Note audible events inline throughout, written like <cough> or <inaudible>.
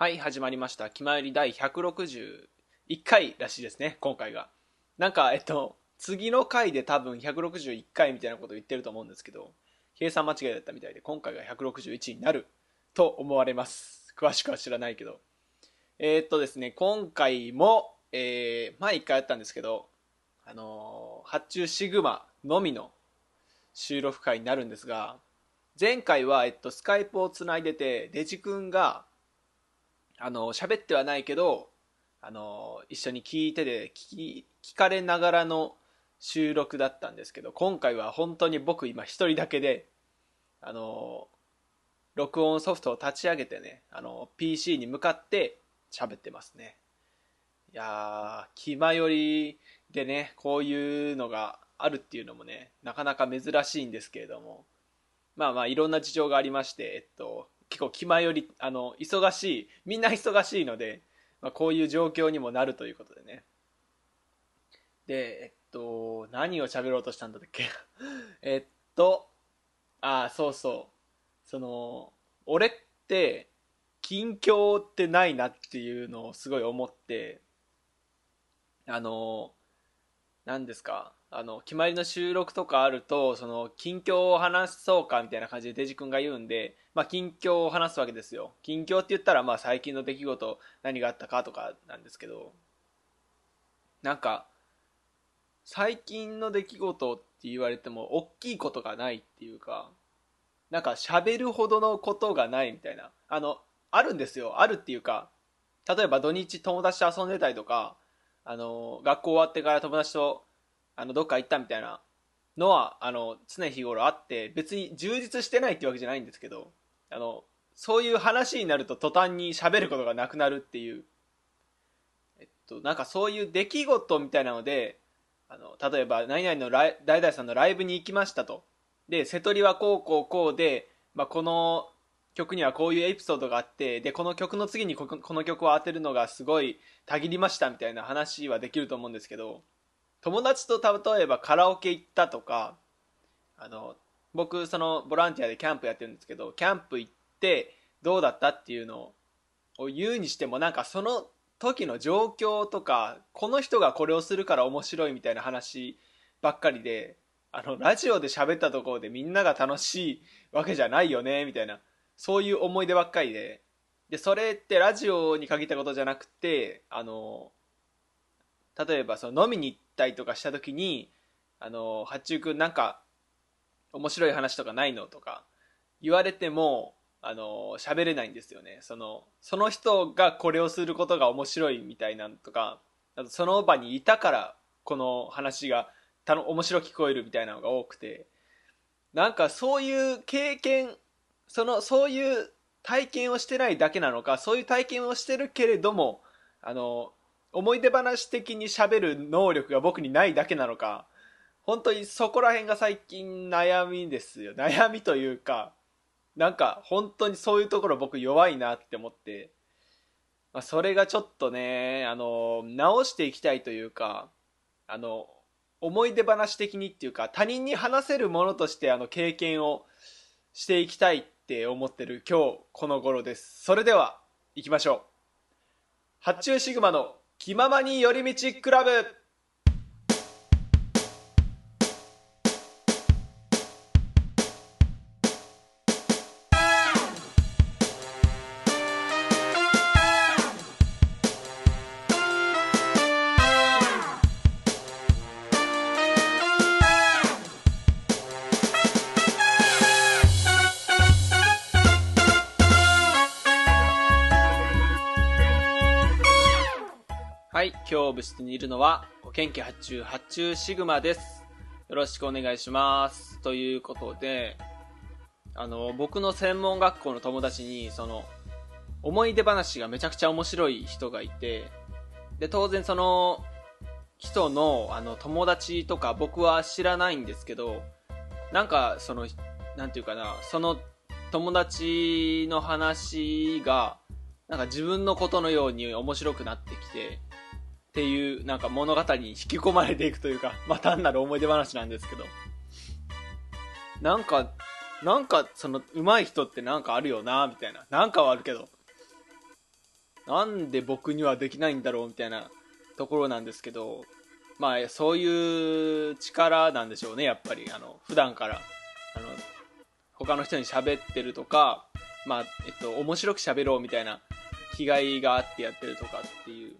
はい、始まりました。気まより第161回らしいですね、今回が。なんか、えっと、次の回で多分161回みたいなこと言ってると思うんですけど、計算間違いだったみたいで、今回が161になると思われます。詳しくは知らないけど。えーっとですね、今回も、えー、前一回やったんですけど、あのー発注シグマのみの収録会になるんですが、前回は、えっと、スカイプをつないでて、デジ君が、あの、喋ってはないけど、あの、一緒に聞いてて、聞き、聞かれながらの収録だったんですけど、今回は本当に僕今一人だけで、あの、録音ソフトを立ち上げてね、あの、PC に向かって喋ってますね。いやー、気まよりでね、こういうのがあるっていうのもね、なかなか珍しいんですけれども、まあまあいろんな事情がありまして、えっと、結構気前より、あの、忙しい、みんな忙しいので、まあ、こういう状況にもなるということでね。で、えっと、何を喋ろうとしたんだっけ？<laughs> えっと、ああ、そうそう。その、俺って、近況ってないなっていうのをすごい思って、あの、何ですか？あの、決まりの収録とかあると、その、近況を話そうかみたいな感じでデジ君が言うんで、まあ、近況を話すわけですよ。近況って言ったら、まあ、最近の出来事、何があったかとかなんですけど、なんか、最近の出来事って言われても、大きいことがないっていうか、なんか喋るほどのことがないみたいな。あの、あるんですよ。あるっていうか、例えば土日友達と遊んでたりとか、あの、学校終わってから友達とあのどっか行ったみたいなのはあの常日頃あって別に充実してないってわけじゃないんですけどあのそういう話になると途端に喋ることがなくなるっていう、えっと、なんかそういう出来事みたいなのであの例えば何々のライ誰々さんのライブに行きましたと。で瀬戸りはこうこうこうで、まあ、この曲にはこういうエピソードがあってでこの曲の次にこの曲を当てるのがすごいたぎりましたみたいな話はできると思うんですけど友達と例えばカラオケ行ったとかあの僕そのボランティアでキャンプやってるんですけどキャンプ行ってどうだったっていうのを言うにしてもなんかその時の状況とかこの人がこれをするから面白いみたいな話ばっかりであのラジオで喋ったところでみんなが楽しいわけじゃないよねみたいなそういう思い出ばっかりで。でそれってラジオに限ったことじゃなくてあの例えばその飲みに行ったりとかした時に「あの八中君なんか面白い話とかないの?」とか言われてもあの喋れないんですよねそのその人がこれをすることが面白いみたいなんとかあとその場にいたからこの話がたの面白く聞こえるみたいなのが多くてなんかそういう経験そのそういう体験をしてないだけなのかそういう体験をしてるけれどもあの思い出話的に喋る能力が僕にないだけなのか本当にそこら辺が最近悩みですよ。悩みというかなんか本当にそういうところ僕弱いなって思って、まあ、それがちょっとねあの直していきたいというかあの思い出話的にっていうか他人に話せるものとしてあの経験をしていきたいって思ってる今日この頃です。それでは行きましょう。発注シグマの気ままに寄り道クラブ。はい今日部室にいるのは元気発注発注シグマです。よろしくお願いします。ということであの僕の専門学校の友達にその思い出話がめちゃくちゃ面白い人がいてで当然その人のあの友達とか僕は知らないんですけどなんかそのなんていうかなその友達の話がなんか自分のことのように面白くなってきてっていうなんか物語に引き込まれていくというか、<laughs> まあ、単なる思い出話なんですけど。なんかなんかその上手い人ってなんかあるよなみたいな。なんかはあるけど。なんで僕にはできないんだろうみたいなところなんですけど、まあ、そういう力なんでしょうね、やっぱり。あの、普段から、あの、他の人に喋ってるとか、まあ、えっと、面白く喋ろうみたいな気概があってやってるとかっていう。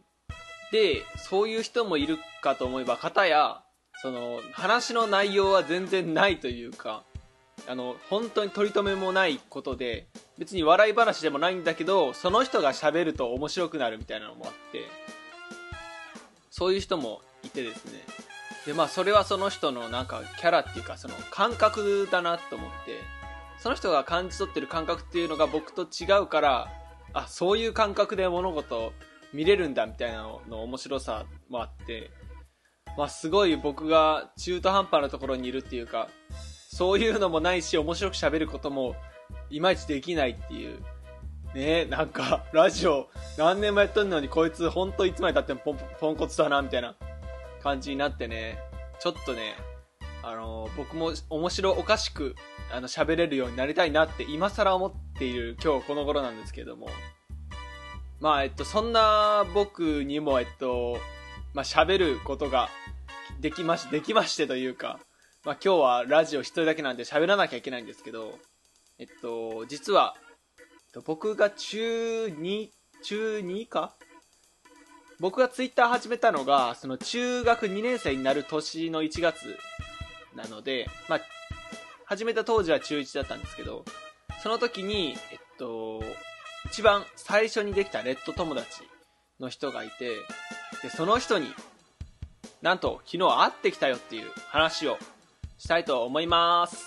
で、そういう人もいるかと思えば、方や、その、話の内容は全然ないというか、あの、本当に取り留めもないことで、別に笑い話でもないんだけど、その人が喋ると面白くなるみたいなのもあって、そういう人もいてですね。で、まあ、それはその人のなんかキャラっていうか、その感覚だなと思って、その人が感じ取ってる感覚っていうのが僕と違うから、あ、そういう感覚で物事見れるんだみたいなのの面白さもあって、まあ、すごい僕が中途半端なところにいるっていうか、そういうのもないし、面白く喋ることも、いまいちできないっていう。ねえなんか、ラジオ、何年もやっとんのに、こいつ、ほんといつまでたってもポンポンコツだな、みたいな感じになってね、ちょっとね、あのー、僕も面白おかしく、あの、喋れるようになりたいなって、今更思っている今日この頃なんですけども。まあ、えっと、そんな僕にも、えっと、まあ、喋ることができまし、できましてというか、まあ、今日はラジオ一人だけなんで喋らなきゃいけないんですけど、えっと、実は、僕が中2、中2か？僕がツイッター始めたのが、その中学2年生になる年の1月なので、まあ、始めた当時は中1だったんですけど、その時に、えっと、一番最初にできたレッド友達の人がいて、で、その人に、なんと昨日会ってきたよっていう話をしたいと思います。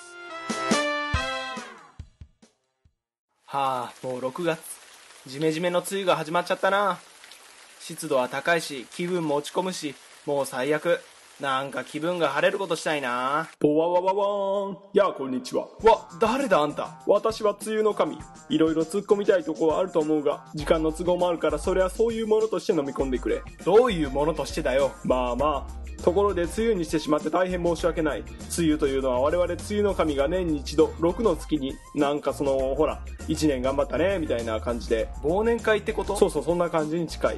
はあもう6月。ジメジメの梅雨が始まっちゃったな。湿度は高いし気分も落ち込むしもう最悪。なんか気分が晴れることしたいな。ボワワワワーンやあこんにちは。わ誰だあんた？私は梅雨の神。いろいろ突っ込みたいとこはあると思うが時間の都合もあるからそれはそういうものとして飲み込んでくれ。どういうものとしてだよ？まあまあ。ところで梅雨にしてしまって大変申し訳ない。梅雨というのは我々梅雨の神が年に一度6の月になんかそのほら1年頑張ったねみたいな感じで。忘年会ってこと？そうそうそんな感じに近い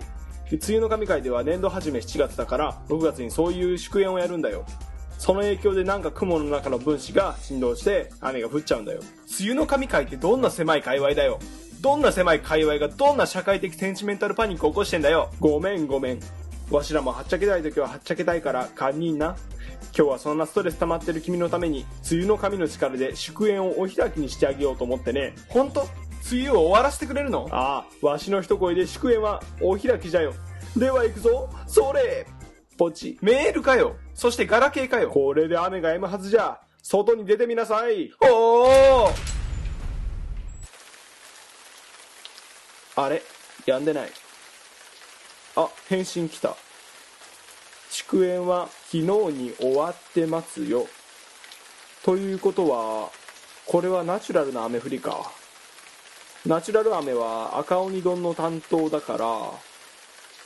梅雨の神会では年度始め7月だから6月にそういう祝宴をやるんだよ。その影響でなんか雲の中の分子が振動して雨が降っちゃうんだよ。梅雨の神会ってどんな狭い界隈だよ。どんな狭い界隈がどんな社会的センチメンタルパニックを起こしてんだよ。ごめんごめん。わしらもはっちゃけたい時ははっちゃけたいから堪忍な。今日はそんなストレス溜まってる君のために梅雨の神の力で祝宴をお開きにしてあげようと思ってね。本当？梅雨を終わらせてくれるの？ああわしの一声で祝宴はお開きじゃよ。では行くぞ。それ。ポチ。メールかよ。そしてガラケーかよ。これで雨が止むはずじゃ。外に出てみなさい。おおあれ？やんでない。あ返信来た。祝宴は昨日に終わってますよ。ということはこれはナチュラルな雨降りかナチュラル雨は赤鬼丼の担当だから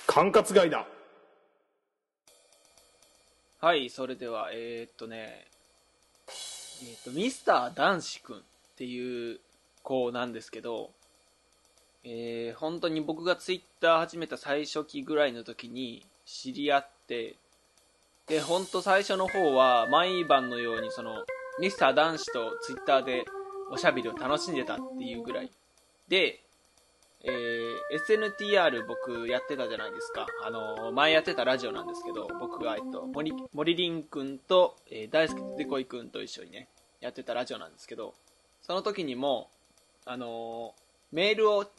管轄外だはいそれではえー、っとねえー、っとミスター男子くんっていう子なんですけどえー、本当に僕がツイッター始めた最初期ぐらいの時に知り合って、で、本当最初の方は毎晩のようにその、ミスター男子とツイッターでおしゃべりを楽しんでたっていうぐらい。で、えー、SNTR 僕やってたじゃないですか。あのー、前やってたラジオなんですけど、僕が、えっと、森、森林くんと、えー、大輔でこいくんと一緒にね、やってたラジオなんですけど、その時にも、あのー、メールをち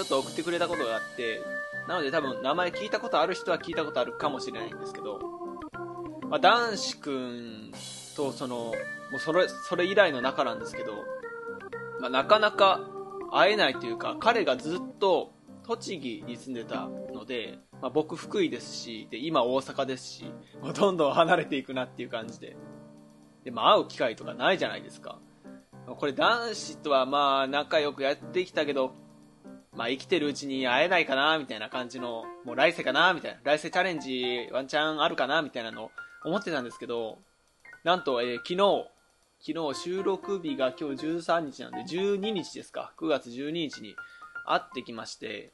ょっと送ってくれたことがあって、なので多分名前聞いたことある人は聞いたことあるかもしれないんですけど、まあ、男子くんとその、もうそれ、それ以来の仲なんですけど、まあ、なかなか会えないというか、彼がずっと栃木に住んでたので、まあ、僕福井ですし、で、今大阪ですし、もうどんどん離れていくなっていう感じで。で、まあ会う機会とかないじゃないですか。これ男子とはまあ仲良くやってきたけど、まあ生きてるうちに会えないかなみたいな感じの、もう来世かなみたいな、来世チャレンジワンチャンあるかなみたいなの思ってたんですけど、なんと、えー、昨日、昨日収録日が今日13日なんで12日ですか、9月12日に会ってきまして、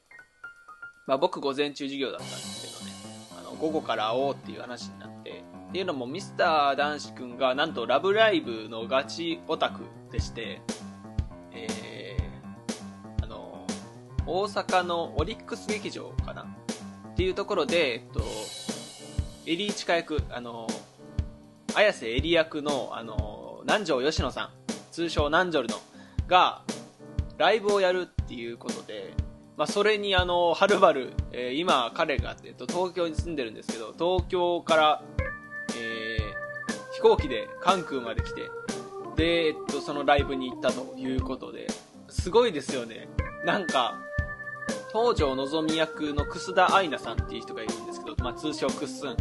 まあ、僕午前中授業だったんですけどねあの午後から会おうっていう話になってっていうのもミスター男子くんがなんと「ラブライブ!」のガチオタクでしてえー、あの大阪のオリックス劇場かなっていうところで、えっと、エリーチカ役あの綾瀬エリ役のあの南條吉野さん通称南條のがライブをやるっていうことで、まあ、それにあのはるばる、えー今彼が、えっと、東京に住んでるんですけど東京から、えー飛行機で関空まで来てで、えっと、そのライブに行ったということですごいですよね。なんか東條のぞみ役の楠田愛菜さんっていう人がいるんですけど、まあ、通称クッスン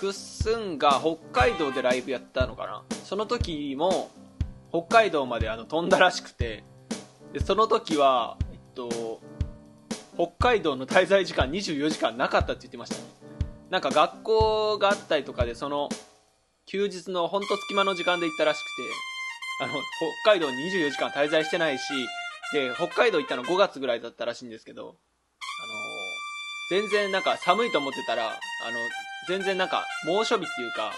クッスンが北海道でライブやったのかな。その時も北海道まであの飛んだらしくて。でその時は、えっと、北海道の滞在時間24時間なかったって言ってましたね。なんか学校があったりとかでその休日のほんと隙間の時間で行ったらしくて。あの北海道に24時間滞在してないしで北海道行ったの5月ぐらいだったらしいんですけど。全然なんか寒いと思ってたらあの全然なんか猛暑日っていうか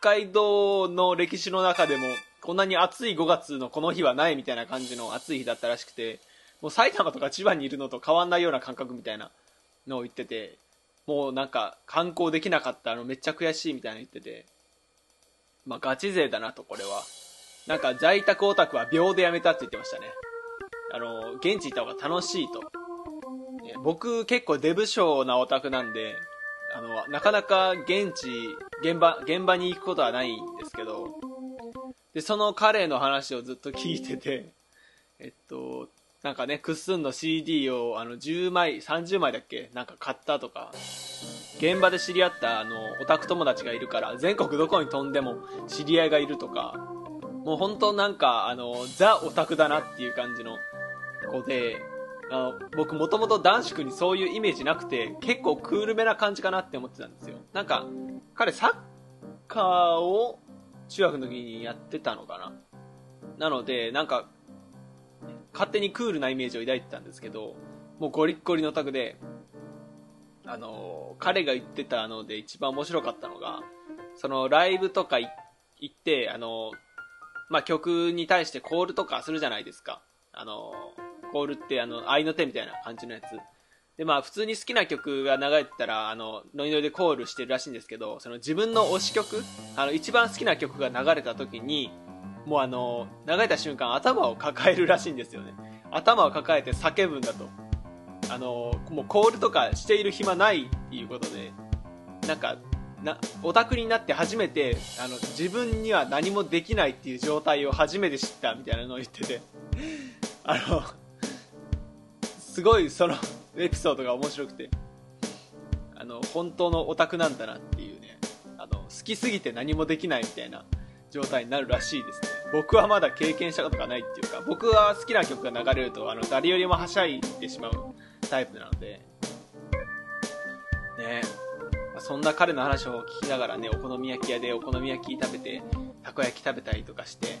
北海道の歴史の中でもこんなに暑い5月のこの日はないみたいな感じの暑い日だったらしくてもう埼玉とか千葉にいるのと変わんないような感覚みたいなのを言っててもうなんか観光できなかったのめっちゃ悔しいみたいなの言っててまあガチ勢だなとこれは。なんか在宅オタクは秒でやめたって言ってましたね。あの現地行った方が楽しいと。ね。僕結構デブ症なオタクなんであのなかなか現地現場現場に行くことはないんですけどでその彼の話をずっと聞いててえっとなんかねクッスンの CD をあの10枚30枚だっけなんか買ったとか現場で知り合ったあのオタク友達がいるから全国どこに飛んでも知り合いがいるとかもう本当なんかあのザ・オタクだなっていう感じの子であの僕もともと男子くんにそういうイメージなくて結構クールめな感じかなって思ってたんですよなんか彼サッカーを中学の時にやってたのかななのでなんか勝手にクールなイメージを抱いてたんですけどもうゴリッゴリのタクであの彼が言ってたので一番面白かったのがそのライブとか行ってあのまあ、曲に対してコールとかするじゃないですか。あの、コールってあの、愛の手みたいな感じのやつ。で、まあ、普通に好きな曲が流れてたら、あの、ノリノリでコールしてるらしいんですけど、その自分の推し曲、あの、一番好きな曲が流れた時に、もうあの、流れた瞬間頭を抱えるらしいんですよね。頭を抱えて叫ぶんだと。あの、もうコールとかしている暇ないっていうことで、なんか、なオタクになって初めてあの自分には何もできないっていう状態を初めて知ったみたいなのを言っててあのすごいその <laughs> エピソードが面白くて。あの本当のオタクなんだなっていうね。あの好きすぎて何もできないみたいな状態になるらしいですね。僕はまだ経験したことがないっていうか僕は好きな曲が流れるとあの誰よりもはしゃいでしまうタイプなので。ね。そんな彼の話を聞きながらねお好み焼き屋でお好み焼き食べてたこ焼き食べたりとかして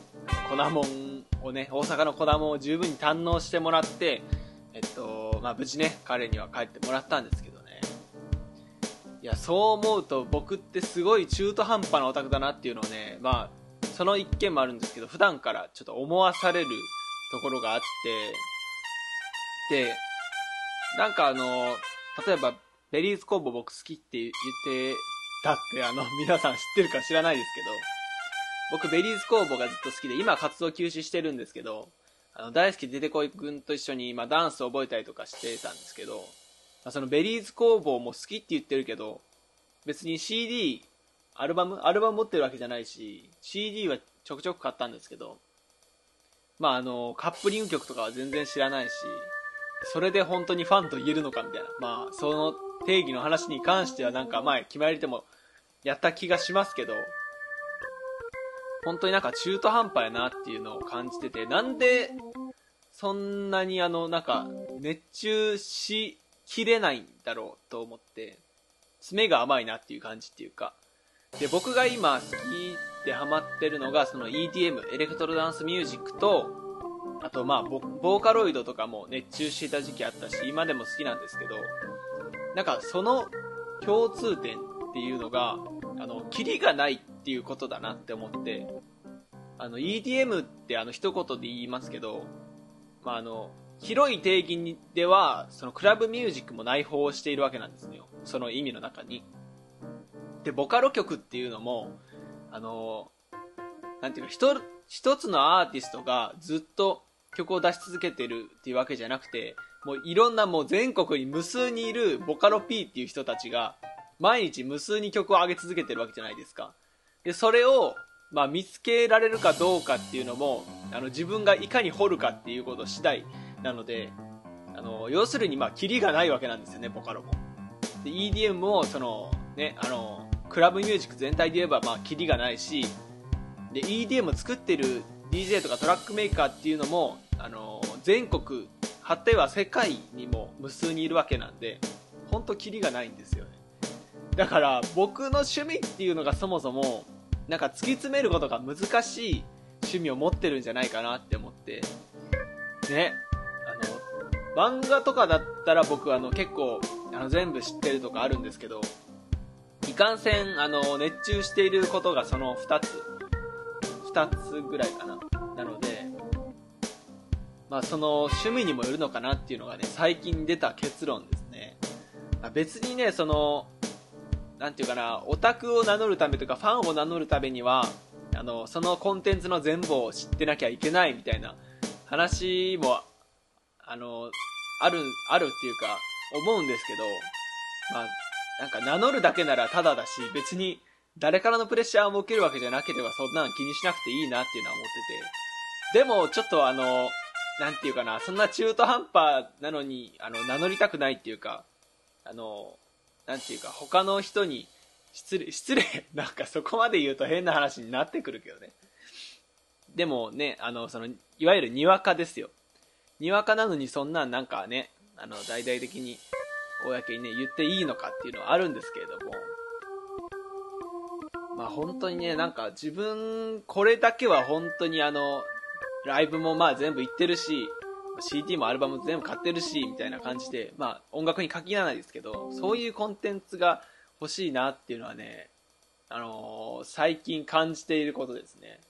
粉もんをね大阪の粉もんを十分に堪能してもらってえっとまあ無事ね彼には帰ってもらったんですけどね。いやそう思うと僕ってすごい中途半端なオタクだなっていうのをねまあその一件もあるんですけど普段からちょっと思わされるところがあってでなんかあの例えばベリーズ工房僕好きって言ってたってあの <laughs> 皆さん知ってるか知らないですけど僕ベリーズ工房がずっと好きで今活動休止してるんですけどあの大好き出てこいくんと一緒に今ダンスを覚えたりとかしてたんですけど、まあそのベリーズ工房も好きって言ってるけど別に CD アルバムアルバム持ってるわけじゃないし CD はちょくちょく買ったんですけどまああのカップリング曲とかは全然知らないしそれで本当にファンと言えるのかみたいな。まあその定義の話に関してはなんか前決まりでもやった気がしますけど本当になんか中途半端やなっていうのを感じててなんでそんなにあのなんか熱中しきれないんだろうと思って爪が甘いなっていう感じっていうか。で僕が今好きでハマってるのがその EDM エレクトロダンスミュージックとあとまあボボーカロイドとかも熱中していた時期あったし今でも好きなんですけどなんかその共通点っていうのがあのキリがないっていうことだなって思ってあの EDM ってあの一言で言いますけど、まあ、あの広い定義ではそのクラブミュージックも内包しているわけなんですよ。その意味の中に。でボカロ曲っていうのもあのなんていうか一一つのアーティストがずっと曲を出し続けてるっていうわけじゃなくてもういろんなもう全国に無数にいるボカロ P っていう人たちが毎日無数に曲を上げ続けてるわけじゃないですか。でそれをまあ、見つけられるかどうかっていうのもあの自分がいかに掘るかっていうこと次第なのであの要するにまあキリがないわけなんですよねボカロも。で EDM もそのねあのクラブミュージック全体で言えばまあキリがないしで EDM を作ってる DJ とかトラックメーカーっていうのもあの全国果ては世界にも無数にいるわけなんで本当キリがないんですよね。だから僕の趣味っていうのがそもそもなんか突き詰めることが難しい趣味を持ってるんじゃないかなって思って。ね。あの漫画とかだったら僕あの結構あの全部知ってるとかあるんですけどいかんせんあの熱中していることがその2つ。2つぐらいかな。なのでまあその趣味にもよるのかなっていうのがね最近出た結論ですね。別にねそのなんていうかなオタクを名乗るためとかファンを名乗るためにはあのそのコンテンツの全部を知ってなきゃいけないみたいな話もあのあるあるっていうか思うんですけど、まあ、なんか名乗るだけならただだし別に誰からのプレッシャーを受けるわけじゃなければそんなの気にしなくていいなっていうのは思ってて。でもちょっとあのなんていうかなそんな中途半端なのにあの名乗りたくないっていうかあのなんていうか他の人に失礼 <laughs> 失礼なんかそこまで言うと変な話になってくるけどね。でもねあのそのいわゆるにわかですよ。にわかなのにそんななんかねあの大々的に公にね言っていいのかっていうのはあるんですけれども。まあ本当にねなんか自分これだけは本当にあのライブもまあ全部行ってるし CD もアルバム全部買ってるしみたいな感じでまあ音楽に限らないですけどそういうコンテンツが欲しいなっていうのはねあのー、最近感じていることですね。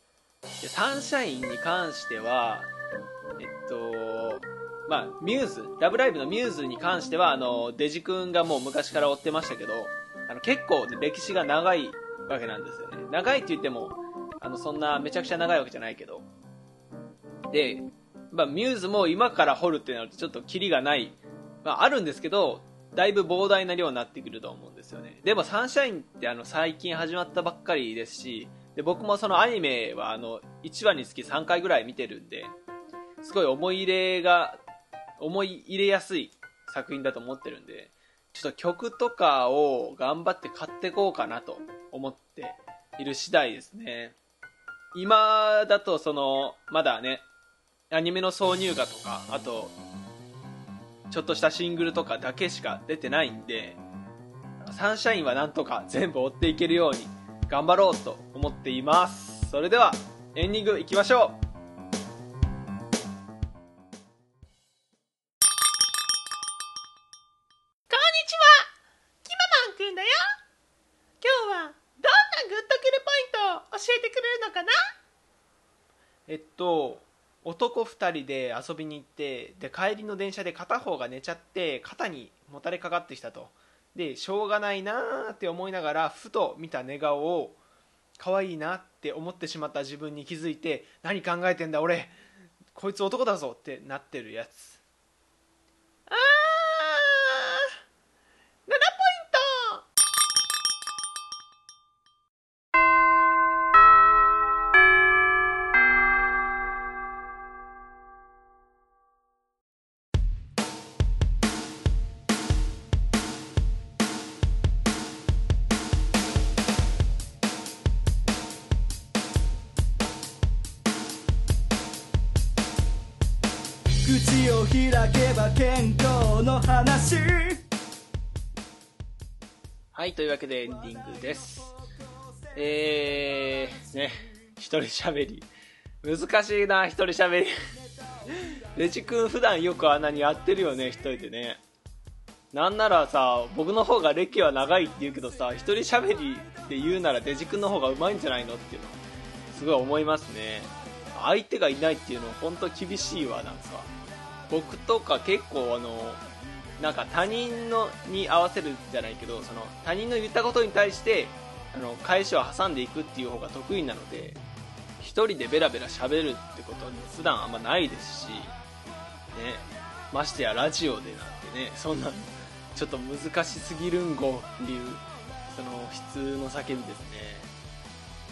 でサンシャインに関してはえっとまあミューズラブライブのミューズに関してはあのデジ君がもう昔から追ってましたけどあの結構歴史が長いわけなんですよね。長いって言ってもあのそんなめちゃくちゃ長いわけじゃないけど。で、まあ、ミューズも今から掘るってなるとちょっとキリがない、まあ、あるんですけどだいぶ膨大な量になってくると思うんですよね。でもサンシャインってあの最近始まったばっかりですしで僕もそのアニメはあの1話につき3回ぐらい見てるんですごい思い入れが思い入れやすい作品だと思ってるんでちょっと曲とかを頑張って買ってこうかなと思っている次第ですね。今だとそのまだねアニメの挿入歌とかあとちょっとしたシングルとかだけしか出てないんでサンシャインはなんとか全部追っていけるように頑張ろうと思っています。それではエンディングいきましょう。男2人で遊びに行ってで帰りの電車で片方が寝ちゃって肩にもたれかかってきたと。でしょうがないなーって思いながらふと見た寝顔を可愛いなって思ってしまった自分に気づいて何考えてんだ俺こいつ男だぞってなってるやつ。はい、というわけでエンディングです。えー、ね、一人喋り。難しいな、一人喋り。<laughs> レジ君普段よくあんなにやってるよね、一人でね。なんならさ僕の方が歴は長いって言うけどさ一人喋りって言うならデジ君の方がうまいんじゃないのっていうのすごい思いますね相手がいないっていうのは本当厳しいわなんか僕とか結構あのなんか他人のに合わせるじゃないけどその他人の言ったことに対してあの返しを挟んでいくっていう方が得意なので一人でベラベラ喋るってことに普段あんまないですしねましてやラジオでなんてねそんなちょっと難しすぎるんごっていうその普通の叫びですね。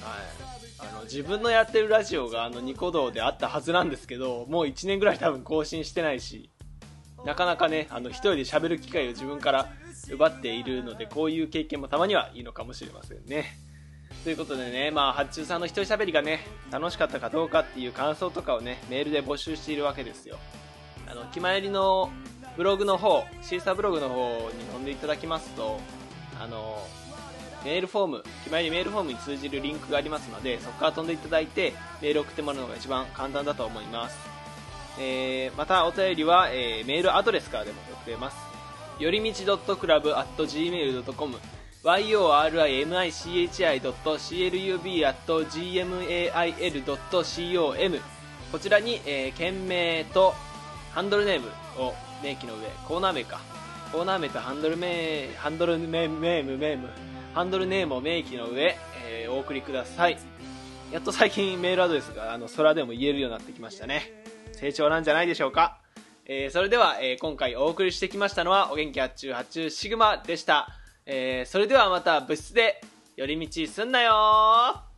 はい。あの自分のやってるラジオがあのニコ動であったはずなんですけどもう1年ぐらい多分更新してないしなかなかねあの一人で喋る機会を自分から奪っているのでこういう経験もたまにはいいのかもしれませんねということでね、まあ、発注さんの一人喋りがね、楽しかったかどうかっていう感想とかをね、メールで募集しているわけですよ。あの、決まりのブログの方、シーサーブログの方に飛んでいただきますと、あの、メールフォーム、決まりメールフォームに通じるリンクがありますので、そこから飛んでいただいて、メール送ってもらうのが一番簡単だと思います。えー、またお便りは、えー、メールアドレスからでも送れます。よりみち .club.gmail.com yorimichi.club.gmail.com こちらに、えー、件名とハンドルネームを明記の上、コーナー名か。コーナー名とハンドル名、ハンドル名、メーム、メーム、ハンドルネームを明記の上、えーお送りください。やっと最近メールアドレスがあの空でも言えるようになってきましたね。成長なんじゃないでしょうか。えーそれでは、えー今回お送りしてきましたのは、お元気発注発注シグマでした。えーそれではまた部室で寄り道すんなよ